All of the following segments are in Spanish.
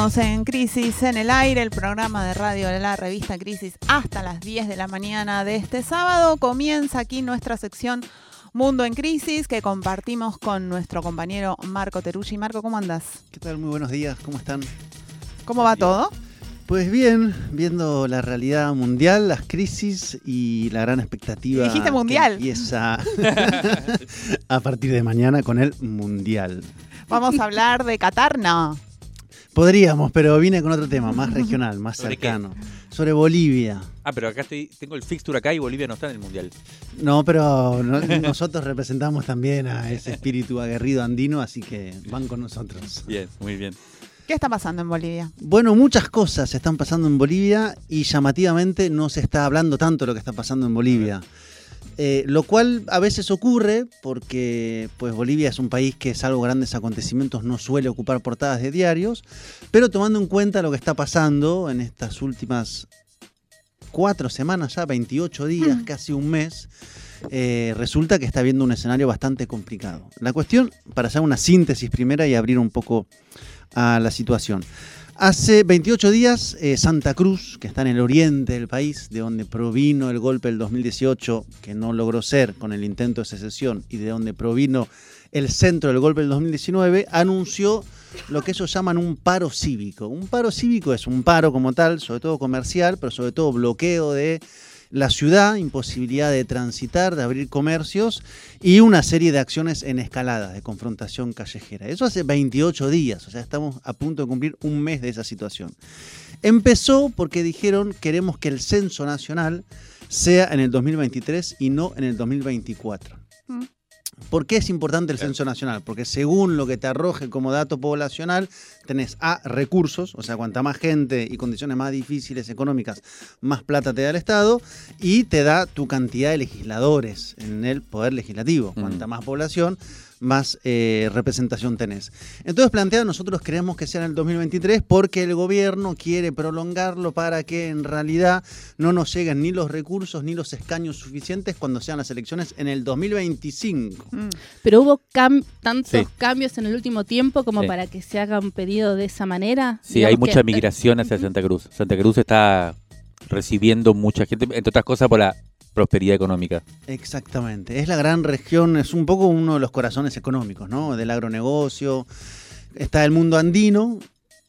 En Crisis en el Aire, el programa de radio de la revista Crisis hasta las 10 de la mañana de este sábado. Comienza aquí nuestra sección Mundo en Crisis que compartimos con nuestro compañero Marco Teruggi. Marco, ¿cómo andas? ¿Qué tal? Muy buenos días, ¿cómo están? ¿Cómo va todo? Pues bien, viendo la realidad mundial, las crisis y la gran expectativa. Dijiste mundial. Que empieza a partir de mañana con el mundial. Vamos a hablar de Qatar, no. Podríamos, pero vine con otro tema, más regional, más ¿Sobre cercano. Sobre Bolivia. Ah, pero acá estoy, tengo el fixture acá y Bolivia no está en el mundial. No, pero no- nosotros representamos también a ese espíritu aguerrido andino, así que van con nosotros. Bien, muy bien. ¿Qué está pasando en Bolivia? Bueno, muchas cosas están pasando en Bolivia y llamativamente no se está hablando tanto de lo que está pasando en Bolivia. Eh, lo cual a veces ocurre porque pues Bolivia es un país que salvo grandes acontecimientos no suele ocupar portadas de diarios, pero tomando en cuenta lo que está pasando en estas últimas cuatro semanas ya, 28 días, casi un mes, eh, resulta que está viendo un escenario bastante complicado. La cuestión, para hacer una síntesis primera y abrir un poco a la situación. Hace 28 días, eh, Santa Cruz, que está en el oriente del país, de donde provino el golpe del 2018, que no logró ser con el intento de secesión, y de donde provino el centro del golpe del 2019, anunció lo que ellos llaman un paro cívico. Un paro cívico es un paro como tal, sobre todo comercial, pero sobre todo bloqueo de la ciudad, imposibilidad de transitar, de abrir comercios y una serie de acciones en escalada, de confrontación callejera. Eso hace 28 días, o sea, estamos a punto de cumplir un mes de esa situación. Empezó porque dijeron queremos que el censo nacional sea en el 2023 y no en el 2024. Mm. ¿Por qué es importante el censo nacional? Porque según lo que te arroje como dato poblacional, tenés A, recursos, o sea, cuanta más gente y condiciones más difíciles económicas, más plata te da el Estado, y te da tu cantidad de legisladores en el poder legislativo. Cuanta más población, más eh, representación tenés. Entonces planteado, nosotros creemos que sea en el 2023 porque el gobierno quiere prolongarlo para que en realidad no nos lleguen ni los recursos ni los escaños suficientes cuando sean las elecciones en el 2025. Mm. Pero hubo cam- tantos Sí. cambios en el último tiempo como Sí. para que se haga un pedido de esa manera. Sí, hay mucha que- migración hacia Santa Cruz. Santa Cruz está recibiendo mucha gente, entre otras cosas por la prosperidad económica. Exactamente. Es la gran región, es un poco uno de los corazones económicos, ¿no? Del agronegocio. Está el mundo andino,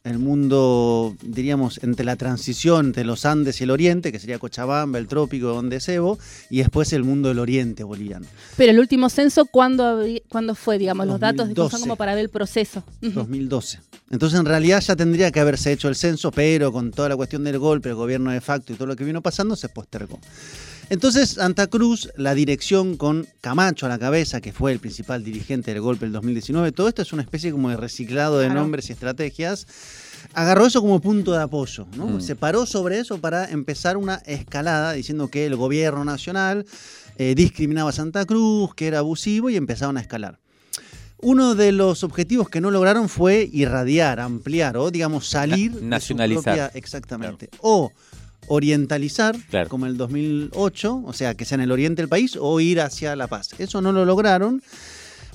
el mundo, diríamos, entre la transición entre los Andes y el Oriente, que sería Cochabamba, el trópico, donde Sebo, y después el mundo del Oriente boliviano. Pero el último censo, ¿cuándo, cuándo fue? Digamos, los datos de- 2012. son como para ver el proceso. Ujú. 2012. Entonces, en realidad ya tendría que haberse hecho el censo, pero con toda la cuestión del golpe, el gobierno de facto y todo lo que vino pasando, se postergó. Entonces, Santa Cruz, la dirección con Camacho a la cabeza, que fue el principal dirigente del golpe del 2019, todo esto es una especie como de reciclado de Claro. nombres y estrategias, agarró eso como punto de apoyo, ¿no? Mm. Se paró sobre eso para empezar una escalada diciendo que el gobierno nacional eh, discriminaba a Santa Cruz, que era abusivo y empezaron a escalar. Uno de los objetivos que no lograron fue irradiar, ampliar o, digamos, salir. de su propia- exactamente. O orientalizar, Claro. como el 2008, o sea, que sea en el oriente del país, o ir hacia La Paz. Eso no lo lograron.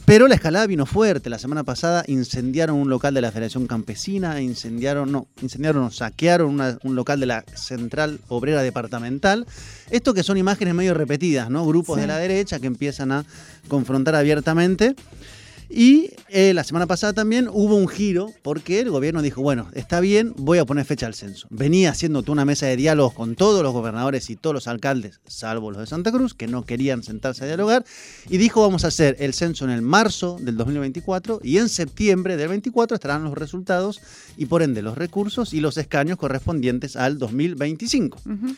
Pero la escalada vino fuerte. La semana pasada incendiaron un local de la Federación Campesina, incendiaron, no, incendiaron o saquearon una- un local de la Central Obrera Departamental. Esto que son imágenes medio repetidas, ¿no? Grupos Sí. de la derecha que empiezan a confrontar abiertamente. Y eh, la semana pasada también hubo un giro porque el gobierno dijo, bueno, está bien, voy a poner fecha al censo. Venía haciendo una mesa de diálogos con todos los gobernadores y todos los alcaldes, salvo los de Santa Cruz, que no querían sentarse a dialogar, y dijo, vamos a hacer el censo en el marzo del 2024 y en septiembre del 24 estarán los resultados y por ende los recursos y los escaños correspondientes al 2025. Ujú.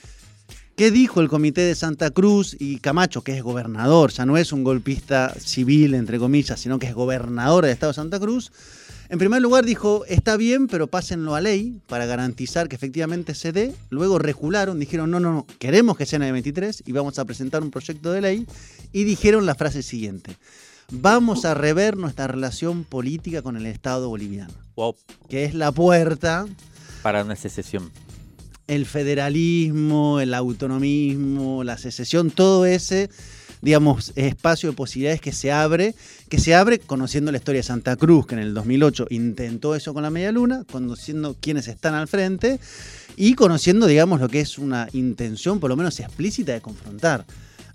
¿Qué dijo el comité de Santa Cruz y Camacho, que es gobernador, ya no es un golpista civil, entre comillas, sino que es gobernador del Estado de Santa Cruz? En primer lugar dijo, está bien, pero pásenlo a ley para garantizar que efectivamente se dé. Luego recularon, dijeron, no, no, no, queremos que sea en el 23 y vamos a presentar un proyecto de ley. Y dijeron la frase siguiente, vamos a rever nuestra relación política con el Estado boliviano, Wow, que es la puerta para una secesión. El federalismo, el autonomismo, la secesión, todo ese, digamos, espacio de posibilidades que se abre, que se abre conociendo la historia de Santa Cruz, que en el 2008 intentó eso con la media luna, conociendo quiénes están al frente y conociendo, digamos, lo que es una intención, por lo menos explícita, de confrontar.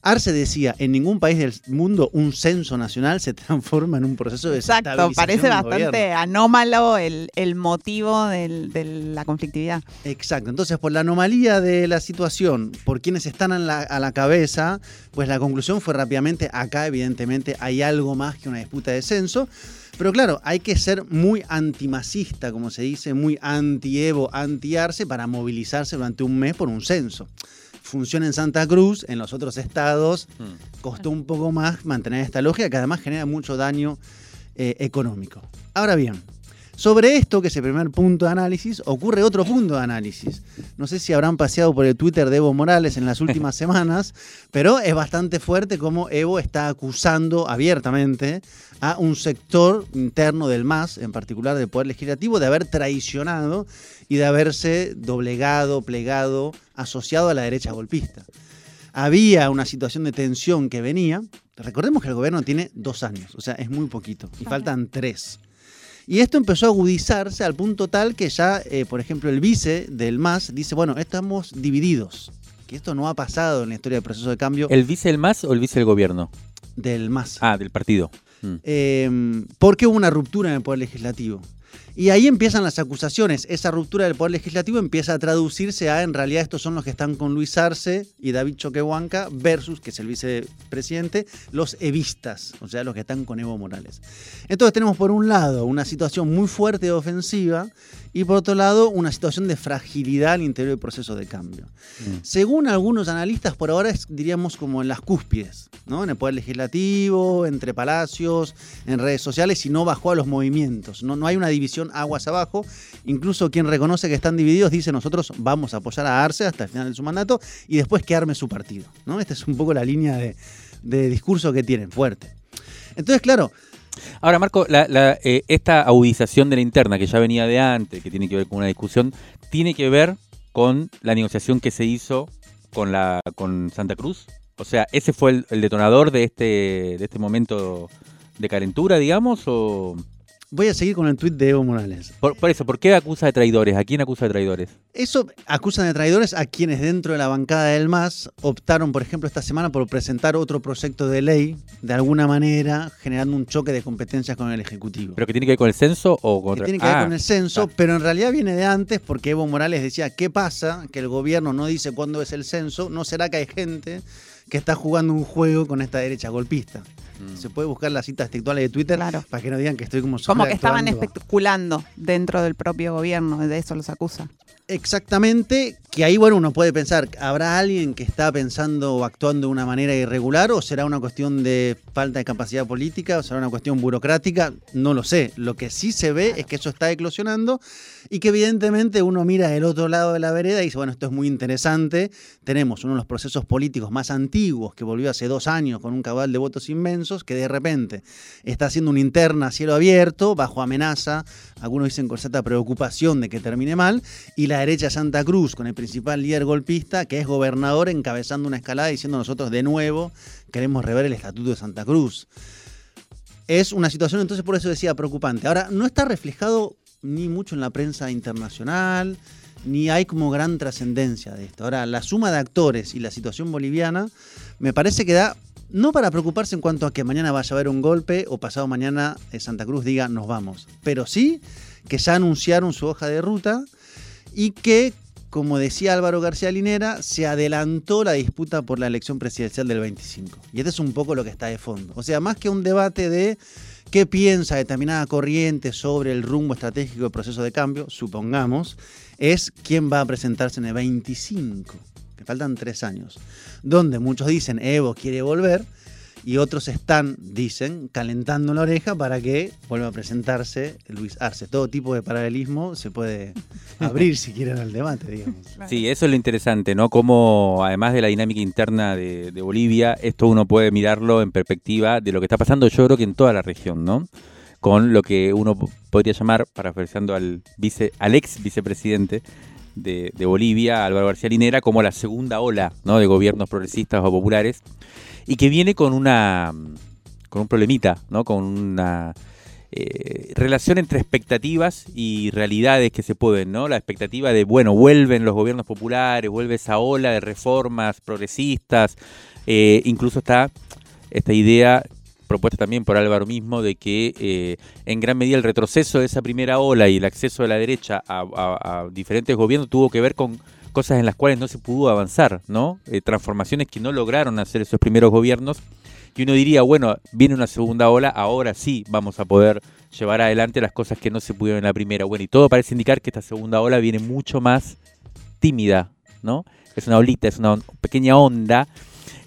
Arce decía, en ningún país del mundo un censo nacional se transforma en un proceso de Exacto, parece bastante anómalo el, el motivo del- de la conflictividad. Exacto, entonces por la anomalía de la situación, por quienes están a la, a la cabeza, pues la conclusión fue rápidamente, acá evidentemente hay algo más que una disputa de censo, pero claro, hay que ser muy antimacista, como se dice, muy anti-Evo, anti-Arce, para movilizarse durante un mes por un censo. Funciona en Santa Cruz, en los otros estados Mm. costó un poco más mantener esta lógica que además genera mucho daño eh, económico. Ahora bien, sobre esto, que es el primer punto de análisis, ocurre otro punto de análisis. No sé si habrán paseado por el Twitter de Evo Morales en las últimas semanas, pero es bastante fuerte como Evo está acusando abiertamente a un sector interno del MAS, en particular del Poder Legislativo, de haber traicionado y de haberse doblegado, plegado, asociado a la derecha golpista había una situación de tensión que venía. Recordemos que el gobierno tiene dos años, o sea, es muy poquito, y faltan tres. Y esto empezó a agudizarse al punto tal que ya, eh, por ejemplo, el vice del MAS dice, bueno, estamos divididos, que esto no ha pasado en la historia del proceso de cambio ¿El vice el MAS o el vice del gobierno? del MAS. Ah, del partido. Mm. Eh, porque hubo una ruptura en el Poder Legislativo. Y ahí empiezan las acusaciones. Esa ruptura del Poder Legislativo empieza a traducirse a, en realidad, estos son los que están con Luis Arce y David Choquehuanca versus, que es el vicepresidente, los evistas, o sea, los que están con Evo Morales. Entonces tenemos por un lado una situación muy fuerte de ofensiva y por otro lado una situación de fragilidad al interior del proceso de cambio. Mm. Según algunos analistas, por ahora es, diríamos, como en las cúspides, ¿no? En el Poder Legislativo, entre palacios, en redes sociales, y no bajó a los movimientos. No, no hay una división aguas abajo. Incluso quien reconoce que están divididos dice nosotros vamos a apoyar a Arce hasta el final de su mandato y después que arme su partido. ¿no? Esta es un poco la línea de, discurso que tienen, fuerte. Entonces, claro, Ahora, Marco, eh, esta agudización de la interna que ya venía de antes, que tiene que ver con una discusión, tiene que ver con la negociación que se hizo con Santa Cruz. O sea, ese fue el, el detonador de este de este momento de calentura, digamos, o voy a seguir con el tuit de Evo Morales. por, por eso, ¿por qué acusa de traidores? ¿A quién acusa de traidores? Eso acusan de traidores a quienes dentro de la bancada del MAS optaron, por ejemplo, esta semana por presentar otro proyecto de ley, de alguna manera generando un choque de competencias con el Ejecutivo. ¿Pero que tiene que ver con el censo o con que tiene que ver Ah, con el censo, pero en realidad viene de antes porque Evo Morales decía, ¿qué pasa? Que el gobierno no dice cuándo es el censo, ¿no será que hay gente que está jugando un juego con esta derecha golpista? Mm. Se puede buscar las citas textuales de Twitter Claro. para que no digan que estoy como Como que estaban especulando dentro del propio gobierno, de eso los acusa. Exactamente, que ahí, bueno, uno puede pensar, ¿habrá alguien que está pensando o actuando de una manera irregular o será una cuestión de falta de capacidad política o será una cuestión burocrática? No lo sé. Lo que sí se ve es que eso está eclosionando y que evidentemente uno mira del otro lado de la vereda y dice, bueno, esto es muy interesante. Tenemos uno de los procesos políticos más antiguos que volvió hace dos años con un cabal de votos inmensos que de repente está haciendo una interna a cielo abierto, bajo amenaza, algunos dicen con cierta preocupación de que termine mal, y la derecha Santa Cruz, con el principal líder golpista, que es gobernador, encabezando una escalada diciendo nosotros de nuevo queremos rever el Estatuto de Santa Cruz. Es una situación, entonces por eso decía, preocupante. Ahora, no está reflejado ni mucho en la prensa internacional, ni hay como gran trascendencia de esto. Ahora, la suma de actores y la situación boliviana me parece que da, no para preocuparse en cuanto a que mañana vaya a haber un golpe o pasado mañana eh, Santa Cruz diga nos vamos, pero sí que ya anunciaron su hoja de ruta y que, como decía Álvaro García Linera, se adelantó la disputa por la elección presidencial del 25. Y este es un poco lo que está de fondo. O sea, más que un debate de qué piensa determinada corriente sobre el rumbo estratégico del proceso de cambio, supongamos, es quién va a presentarse en el 25. Que faltan tres años, donde muchos dicen Evo quiere volver y otros están, dicen, calentando la oreja para que vuelva a presentarse Luis Arce. Todo tipo de paralelismo se puede abrir si quieren al debate, digamos. Sí, eso es lo interesante, ¿no? Como además de la dinámica interna de, de Bolivia, esto uno puede mirarlo en perspectiva de lo que está pasando, yo creo que en toda la región, ¿no? Con lo que uno podría llamar, parafraseando al, vice, al ex vicepresidente de, Bolivia, Álvaro García Linera, como la segunda ola ¿no? de gobiernos progresistas o populares, y que viene con una con un problemita, ¿no? Con una eh, relación entre expectativas y realidades que se pueden, ¿no? La expectativa de, bueno, vuelven los gobiernos populares, vuelve esa ola de reformas progresistas, eh, incluso está esta idea propuesta también por Álvaro mismo de que eh, en gran medida el retroceso de esa primera ola y el acceso de la derecha a, diferentes gobiernos tuvo que ver con cosas en las cuales no se pudo avanzar, ¿no? Eh, transformaciones que no lograron hacer esos primeros gobiernos. Y uno diría, bueno, viene una segunda ola, ahora sí vamos a poder llevar adelante las cosas que no se pudieron en la primera. Bueno, y todo parece indicar que esta segunda ola viene mucho más tímida, ¿no? Es una olita, es una pequeña onda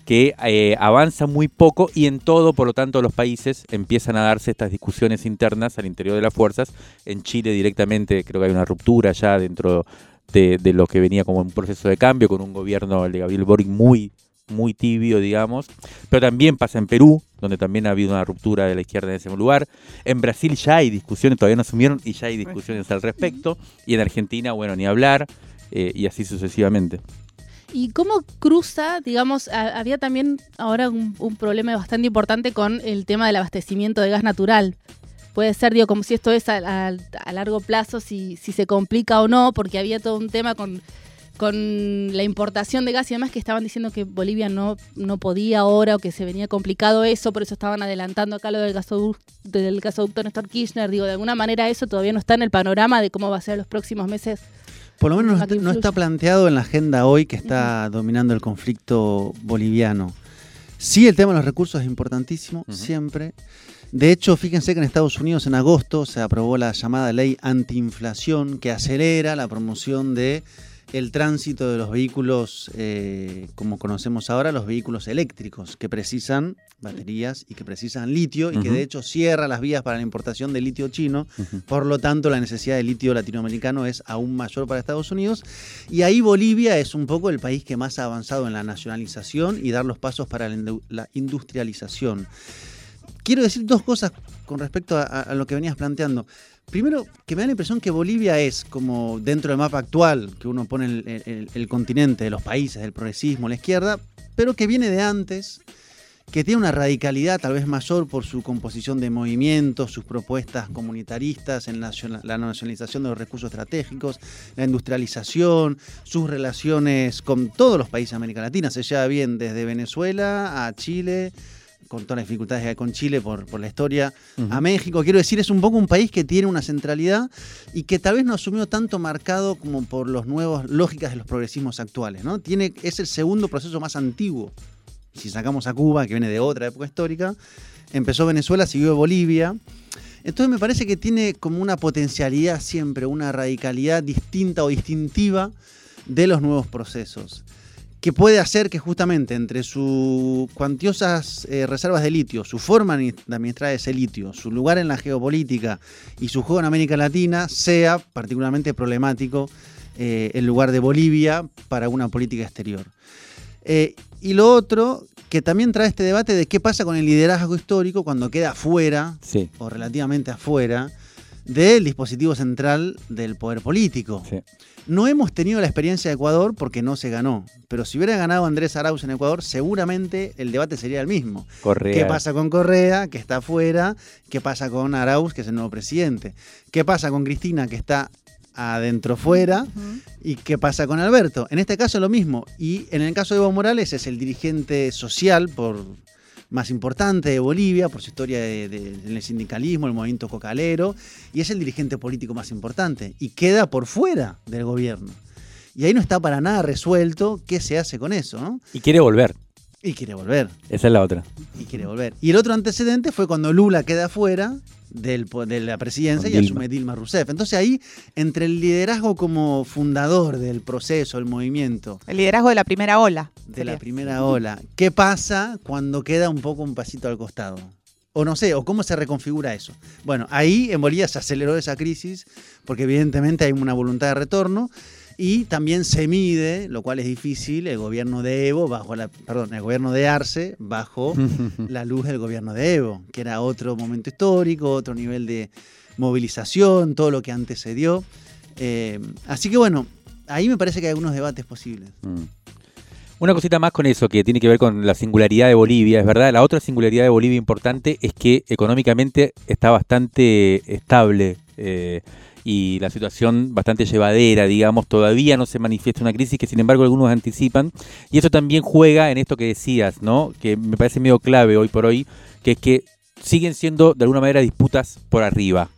que eh, avanza muy poco y en todo, por lo tanto, los países empiezan a darse estas discusiones internas al interior de las fuerzas. En Chile directamente creo que hay una ruptura ya dentro de, de lo que venía como un proceso de cambio con un gobierno, el de Gabriel Boric, muy muy tibio, digamos, pero también pasa en Perú, donde también ha habido una ruptura de la izquierda en ese lugar. En Brasil ya hay discusiones, todavía no asumieron y ya hay discusiones al respecto. Y en Argentina, bueno, ni hablar, eh, y así sucesivamente. ¿Y cómo cruza, digamos, a- había también ahora un, problema bastante importante con el tema del abastecimiento de gas natural? Puede ser, digo, como si esto es a, a- a largo plazo, si, si se complica o no, porque había todo un tema con, con la importación de gas y demás que estaban diciendo que Bolivia no, no podía ahora o que se venía complicado eso, por eso estaban adelantando acá lo del gasoducto, del gasoducto Néstor Kirchner. Digo, de alguna manera eso todavía no está en el panorama de cómo va a ser los próximos meses. Por lo menos no está, no está influya. planteado en la agenda hoy que está dominando el conflicto boliviano. Sí, el tema de los recursos es importantísimo, siempre. De hecho, fíjense que en Estados Unidos en agosto se aprobó la llamada ley antiinflación que acelera la promoción de el tránsito de los vehículos, eh, como conocemos ahora, los vehículos eléctricos, que precisan baterías y que precisan litio, y que de hecho cierra las vías para la importación de litio chino. Por lo tanto, la necesidad de litio latinoamericano es aún mayor para Estados Unidos. Y ahí Bolivia es un poco el país que más ha avanzado en la nacionalización y dar los pasos para la indu- la industrialización. Quiero decir dos cosas con respecto a, a- a lo que venías planteando. Primero, que me da la impresión que Bolivia es como dentro del mapa actual, que uno pone el, continente de los países, del progresismo, la izquierda, pero que viene de antes, que tiene una radicalidad tal vez mayor por su composición de movimientos, sus propuestas comunitaristas en la, la nacionalización de los recursos estratégicos, la industrialización, sus relaciones con todos los países de América Latina. Se lleva bien desde Venezuela a Chile, con todas las dificultades que hay con Chile por, por la historia, a México. Quiero decir, es un poco un país que tiene una centralidad y que tal vez no asumió tanto marcado como por los nuevos lógicas de los progresismos actuales. ¿no? Tiene, es el segundo proceso más antiguo. Si sacamos a Cuba, que viene de otra época histórica, empezó Venezuela, siguió Bolivia. Entonces me parece que tiene como una potencialidad siempre, una radicalidad distinta o distintiva de los nuevos procesos que puede hacer que justamente entre sus cuantiosas eh, reservas de litio, su forma de administrar ese litio, su lugar en la geopolítica y su juego en América Latina, sea particularmente problemático eh, el lugar de Bolivia para una política exterior. Eh, y lo otro, que también trae este debate de qué pasa con el liderazgo histórico cuando queda afuera Sí, o relativamente afuera del dispositivo central del poder político. sí. No hemos tenido la experiencia de Ecuador porque no se ganó. Pero si hubiera ganado Andrés Arauz en Ecuador, seguramente el debate sería el mismo. Correa. ¿Qué pasa con Correa, que está afuera? ¿Qué pasa con Arauz, que es el nuevo presidente? ¿Qué pasa con Cristina, que está adentro fuera? ¿Y qué pasa con Alberto? En este caso lo mismo. Y en el caso de Evo Morales es el dirigente social por más importante de Bolivia, por su historia de- de- en el sindicalismo, el movimiento cocalero, y es el dirigente político más importante. Y queda por fuera del gobierno. Y ahí no está para nada resuelto qué se hace con eso, ¿no? Y quiere volver. Y quiere volver, Esa es la otra. y quiere volver. Y el otro antecedente fue cuando Lula queda fuera del de la presidencia y Dilma. asume Dilma Rousseff. Entonces ahí, entre el liderazgo como fundador del proceso, el movimiento, El liderazgo de la primera ola. De la primera ola, ¿qué pasa cuando queda un poco un pasito al costado? O no sé, o cómo se reconfigura eso. Bueno, ahí en Bolivia se aceleró esa crisis porque evidentemente hay una voluntad de retorno y también se mide, lo cual es difícil, el gobierno de Evo bajo la, perdón, el gobierno de Arce bajo la luz del gobierno de Evo, que era otro momento histórico, otro nivel de movilización, todo lo que antecedió. Eh, así que bueno, ahí me parece que hay algunos debates posibles. Mm. Una cosita más con eso que tiene que ver con la singularidad de Bolivia, es verdad. La otra singularidad de Bolivia importante es que económicamente está bastante estable eh, y la situación bastante llevadera, digamos. Todavía no se manifiesta una crisis que, sin embargo, algunos anticipan. Y eso también juega en esto que decías, ¿no? Que me parece medio clave hoy por hoy, que es que siguen siendo de alguna manera disputas por arriba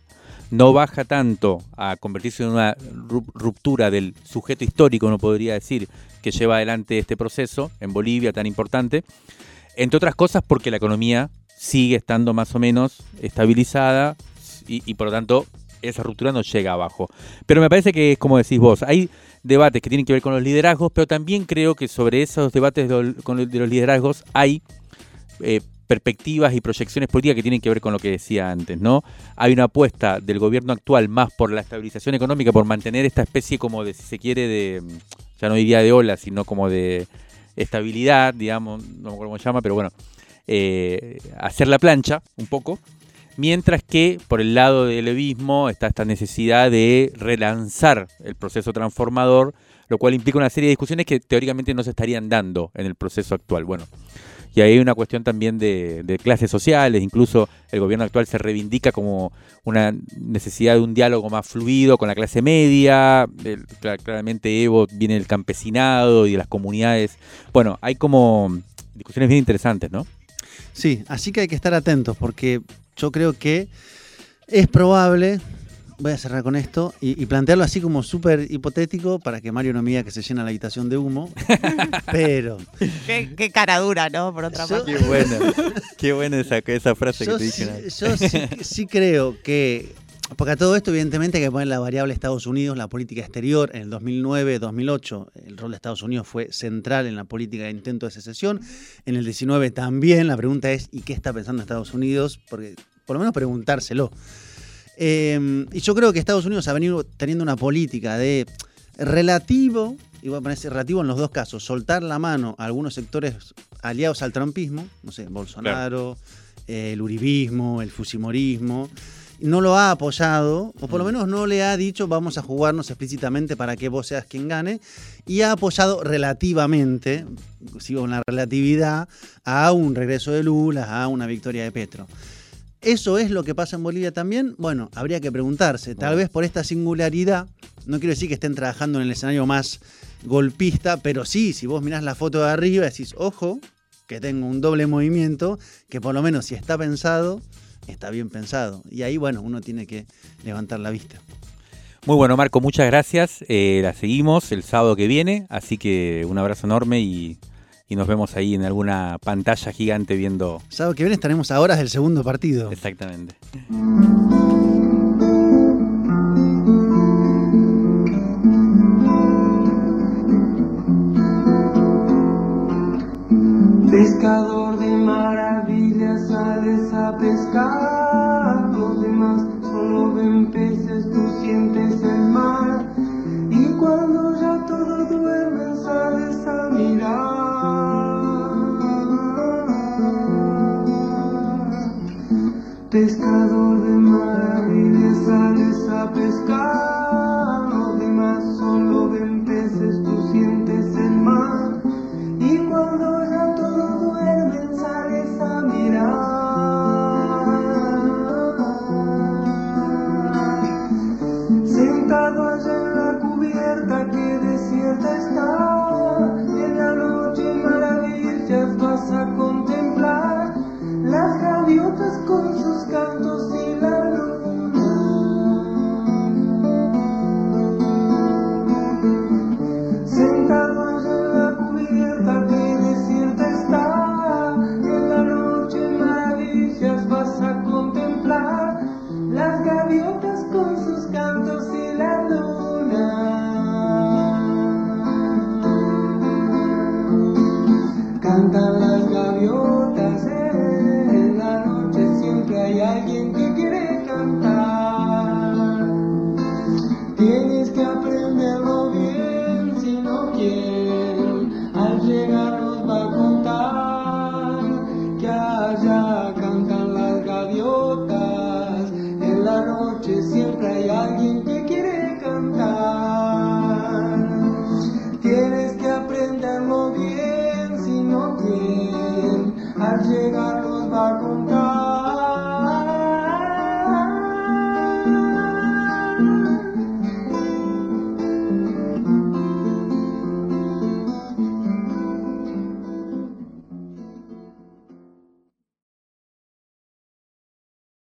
no baja tanto a convertirse en una ru- ruptura del sujeto histórico, uno podría decir, que lleva adelante este proceso en Bolivia tan importante, entre otras cosas porque la economía sigue estando más o menos estabilizada y, por lo tanto esa ruptura no llega abajo. Pero me parece que es como decís vos, hay debates que tienen que ver con los liderazgos, pero también creo que sobre esos debates de los- liderazgos hay eh, perspectivas y proyecciones políticas que tienen que ver con lo que decía antes, ¿no? Hay una apuesta del gobierno actual más por la estabilización económica, por mantener esta especie como de, si se quiere, de, ya no diría de ola, sino como de estabilidad, digamos, no me acuerdo cómo se llama, pero bueno, eh, hacer la plancha un poco, mientras que por el lado del levismo está esta necesidad de relanzar el proceso transformador, lo cual implica una serie de discusiones que teóricamente no se estarían dando en el proceso actual. Bueno, y ahí hay una cuestión también de, clases sociales, incluso el gobierno actual se reivindica como una necesidad de un diálogo más fluido con la clase media, claramente Evo viene del campesinado y de las comunidades. Bueno, hay como discusiones bien interesantes, ¿no? Sí, así que hay que estar atentos porque yo creo que es probable, voy a cerrar con esto y, y plantearlo así como súper hipotético para que Mario no me diga que se llena la habitación de humo, pero Qué, qué cara dura, ¿no? Por otra Yo- parte. Qué buena, qué buena esa, esa frase yo, que te sí, dije. yo sí, sí creo que, porque a todo esto evidentemente hay que poner la variable Estados Unidos, la política exterior, en el 2009-2008 el rol de Estados Unidos fue central en la política de intento de secesión, en el 19 también, la pregunta es, ¿y qué está pensando Estados Unidos? Porque por lo menos preguntárselo. Eh, y yo creo que Estados Unidos ha venido teniendo una política de relativo, y voy a ponerse relativo en los dos casos, soltar la mano a algunos sectores aliados al trumpismo, no sé, Bolsonaro, eh, el uribismo, el fujimorismo, no lo ha apoyado, o por lo Mm. menos no le ha dicho vamos a jugarnos explícitamente para que vos seas quien gane, y ha apoyado relativamente, sigo con la relatividad, a un regreso de Lula, a una victoria de Petro. ¿Eso es lo que pasa en Bolivia también? Bueno, habría que preguntarse. Tal vez por esta singularidad, no quiero decir que estén trabajando en el escenario más golpista, pero sí, si vos mirás la foto de arriba, decís, ojo, que tengo un doble movimiento, que por lo menos si está pensado, está bien pensado. Y ahí, bueno, uno tiene que levantar la vista. Muy bueno, Marco, muchas gracias. Eh, la seguimos el sábado que viene, así que un abrazo enorme y, y nos vemos ahí en alguna pantalla gigante viendo Sábado que viene estaremos a horas del segundo partido. exactamente. Pescador